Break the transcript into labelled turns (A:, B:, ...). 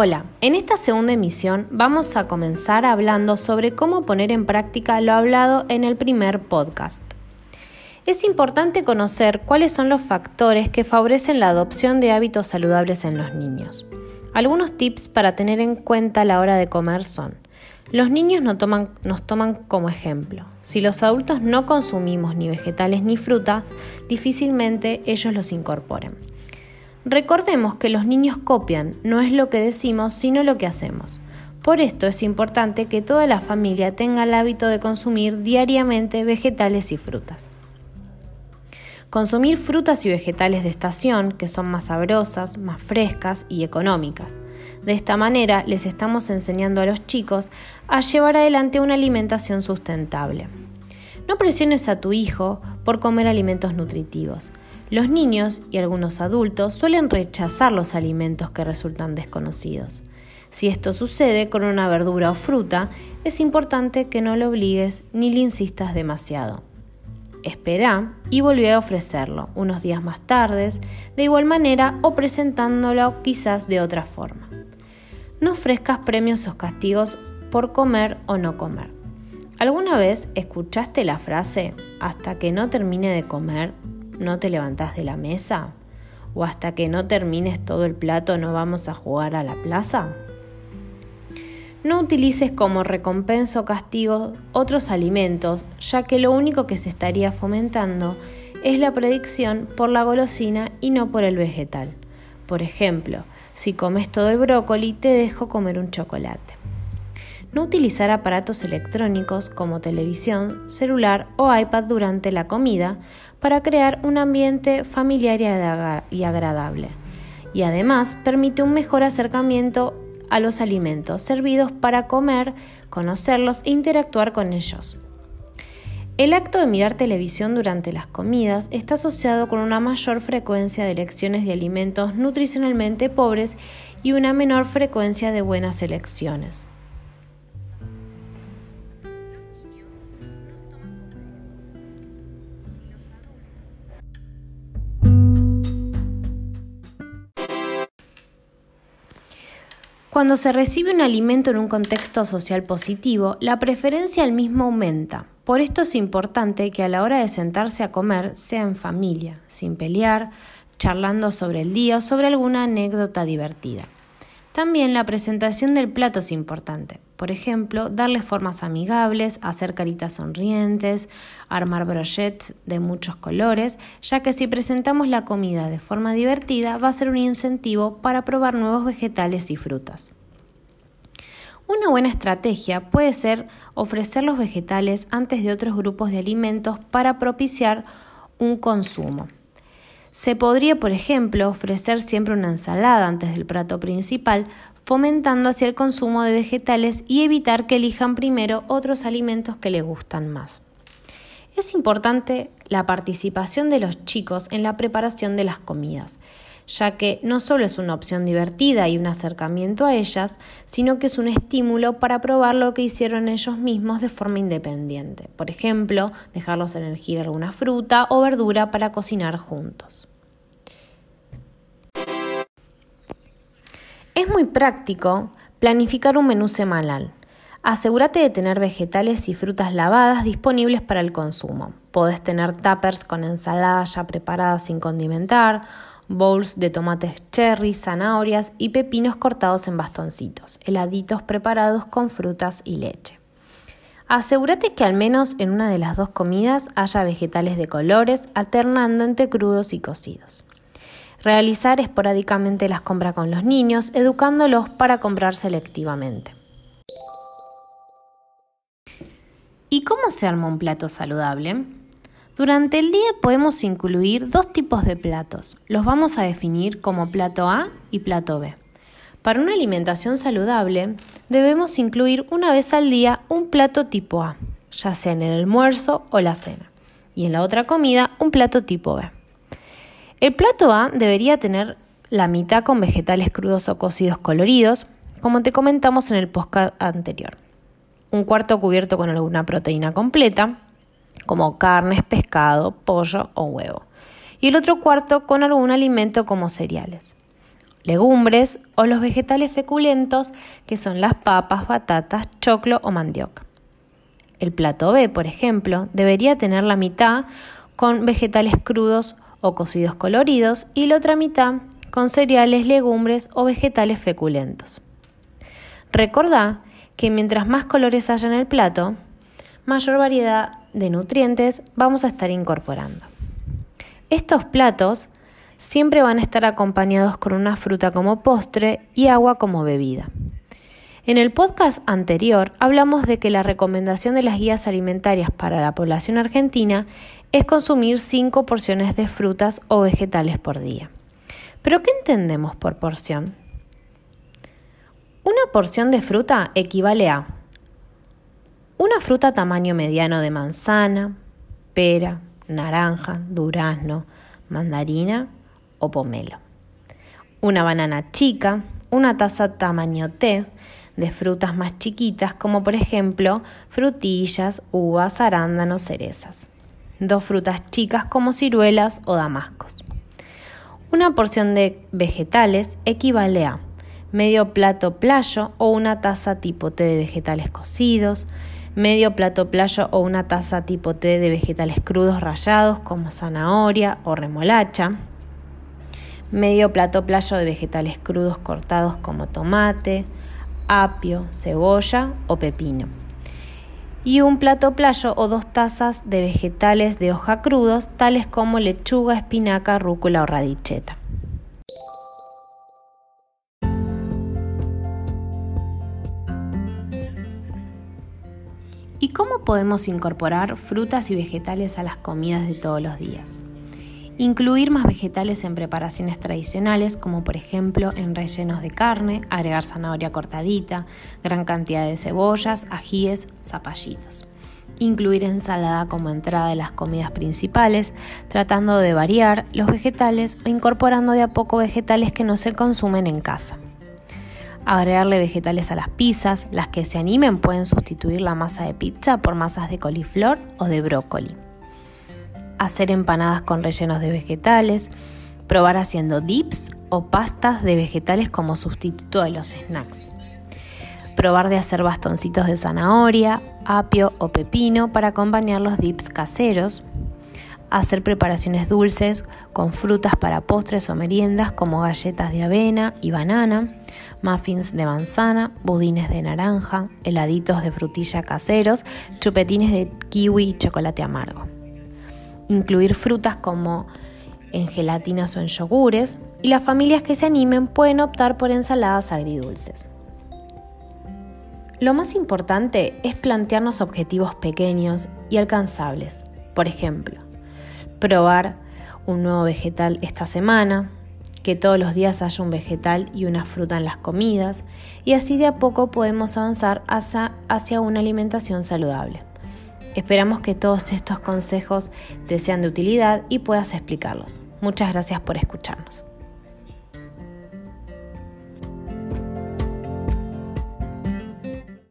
A: Hola, en esta segunda emisión vamos a comenzar hablando sobre cómo poner en práctica lo hablado en el primer podcast. Es importante conocer cuáles son los factores que favorecen la adopción de hábitos saludables en los niños. Algunos tips para tener en cuenta a la hora de comer son, los niños nos toman, nos toman como ejemplo. Si los adultos no consumimos ni vegetales ni frutas, difícilmente ellos los incorporen. Recordemos que los niños copian, no es lo que decimos, sino lo que hacemos. Por esto es importante que toda la familia tenga el hábito de consumir diariamente vegetales y frutas. Consumir frutas y vegetales de estación, que son más sabrosas, más frescas y económicas. De esta manera les estamos enseñando a los chicos a llevar adelante una alimentación sustentable. No presiones a tu hijo por comer alimentos nutritivos. Los niños y algunos adultos suelen rechazar los alimentos que resultan desconocidos. Si esto sucede con una verdura o fruta, es importante que no lo obligues ni le insistas demasiado. Espera y volví a ofrecerlo unos días más tarde, de igual manera o presentándolo quizás de otra forma. No ofrezcas premios o castigos por comer o no comer. ¿Alguna vez escuchaste la frase hasta que no termine de comer no te levantás de la mesa? ¿O hasta que no termines todo el plato no vamos a jugar a la plaza? No utilices como recompensa o castigo otros alimentos, ya que lo único que se estaría fomentando es la predicción por la golosina y no por el vegetal. Por ejemplo, si comes todo el brócoli, te dejo comer un chocolate. No utilizar aparatos electrónicos como televisión, celular o iPad durante la comida para crear un ambiente familiar y agradable. Y además permite un mejor acercamiento a los alimentos servidos para comer, conocerlos e interactuar con ellos. El acto de mirar televisión durante las comidas está asociado con una mayor frecuencia de elecciones de alimentos nutricionalmente pobres y una menor frecuencia de buenas elecciones. Cuando se recibe un alimento en un contexto social positivo, la preferencia al mismo aumenta. Por esto es importante que a la hora de sentarse a comer sea en familia, sin pelear, charlando sobre el día o sobre alguna anécdota divertida. También la presentación del plato es importante. Por ejemplo, darle formas amigables, hacer caritas sonrientes, armar brochets de muchos colores, ya que si presentamos la comida de forma divertida va a ser un incentivo para probar nuevos vegetales y frutas. Una buena estrategia puede ser ofrecer los vegetales antes de otros grupos de alimentos para propiciar un consumo. Se podría, por ejemplo, ofrecer siempre una ensalada antes del plato principal, fomentando así el consumo de vegetales y evitar que elijan primero otros alimentos que les gustan más. Es importante la participación de los chicos en la preparación de las comidas, ya que no solo es una opción divertida y un acercamiento a ellas, sino que es un estímulo para probar lo que hicieron ellos mismos de forma independiente. Por ejemplo, dejarlos elegir alguna fruta o verdura para cocinar juntos. Es muy práctico planificar un menú semanal. Asegúrate de tener vegetales y frutas lavadas disponibles para el consumo. Podés tener tuppers con ensaladas ya preparadas sin condimentar, bowls de tomates cherry, zanahorias y pepinos cortados en bastoncitos, heladitos preparados con frutas y leche. Asegúrate que al menos en una de las dos comidas haya vegetales de colores, alternando entre crudos y cocidos. Realizar esporádicamente las compras con los niños, educándolos para comprar selectivamente. ¿Y cómo se arma un plato saludable? Durante el día podemos incluir dos tipos de platos. Los vamos a definir como plato A y plato B. Para una alimentación saludable debemos incluir una vez al día un plato tipo A, ya sea en el almuerzo o la cena, y en la otra comida un plato tipo B. El plato A debería tener la mitad con vegetales crudos o cocidos coloridos, como te comentamos en el podcast anterior. Un cuarto cubierto con alguna proteína completa, como carnes, pescado, pollo o huevo. Y el otro cuarto con algún alimento como cereales. legumbres o los vegetales feculentos que son las papas, batatas, choclo o mandioca. El plato B, por ejemplo, debería tener la mitad con vegetales crudos o cocidos coloridos y la otra mitad con cereales, legumbres o vegetales feculentos. Recordá que mientras más colores haya en el plato, mayor variedad de nutrientes vamos a estar incorporando. Estos platos siempre van a estar acompañados con una fruta como postre y agua como bebida. En el podcast anterior hablamos de que la recomendación de las guías alimentarias para la población argentina es consumir 5 porciones de frutas o vegetales por día. ¿Pero qué entendemos por porción? Una porción de fruta equivale a una fruta tamaño mediano de manzana, pera, naranja, durazno, mandarina o pomelo. Una banana chica, una taza tamaño té de frutas más chiquitas como por ejemplo frutillas, uvas, arándanos, cerezas. Dos frutas chicas como ciruelas o damascos. Una porción de vegetales equivale a medio plato playo o una taza tipo té de vegetales cocidos, medio plato playo o una taza tipo té de vegetales crudos rallados como zanahoria o remolacha, medio plato playo de vegetales crudos cortados como tomate, apio, cebolla o pepino. Y un plato playo o dos tazas de vegetales de hoja crudos, tales como lechuga, espinaca, rúcula o radicheta. Podemos incorporar frutas y vegetales a las comidas de todos los días? Incluir más vegetales en preparaciones tradicionales, como por ejemplo en rellenos de carne, agregar zanahoria cortadita, gran cantidad de cebollas, ajíes, zapallitos. Incluir ensalada como entrada de las comidas principales, tratando de variar los vegetales o incorporando de a poco vegetales que no se consumen en casa agregarle vegetales a las pizzas, las que se animen pueden sustituir la masa de pizza por masas de coliflor o de brócoli. Hacer empanadas con rellenos de vegetales, probar haciendo dips o pastas de vegetales como sustituto de los snacks. Probar de hacer bastoncitos de zanahoria, apio o pepino para acompañar los dips caseros hacer preparaciones dulces con frutas para postres o meriendas como galletas de avena y banana, muffins de manzana, budines de naranja, heladitos de frutilla caseros, chupetines de kiwi y chocolate amargo. Incluir frutas como en gelatinas o en yogures y las familias que se animen pueden optar por ensaladas agridulces. Lo más importante es plantearnos objetivos pequeños y alcanzables. Por ejemplo, probar un nuevo vegetal esta semana, que todos los días haya un vegetal y una fruta en las comidas, y así de a poco podemos avanzar hacia, hacia una alimentación saludable. Esperamos que todos estos consejos te sean de utilidad y puedas explicarlos. Muchas gracias por escucharnos.